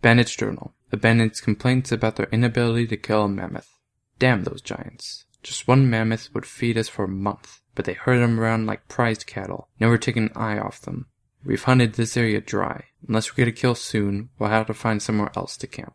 Bandit's Journal. The bandits' complaints about their inability to kill a mammoth. Damn those giants. Just one mammoth would feed us for a month, but they herd them around like prized cattle, never taking an eye off them. We've hunted this area dry. Unless we get a kill soon, we'll have to find somewhere else to camp.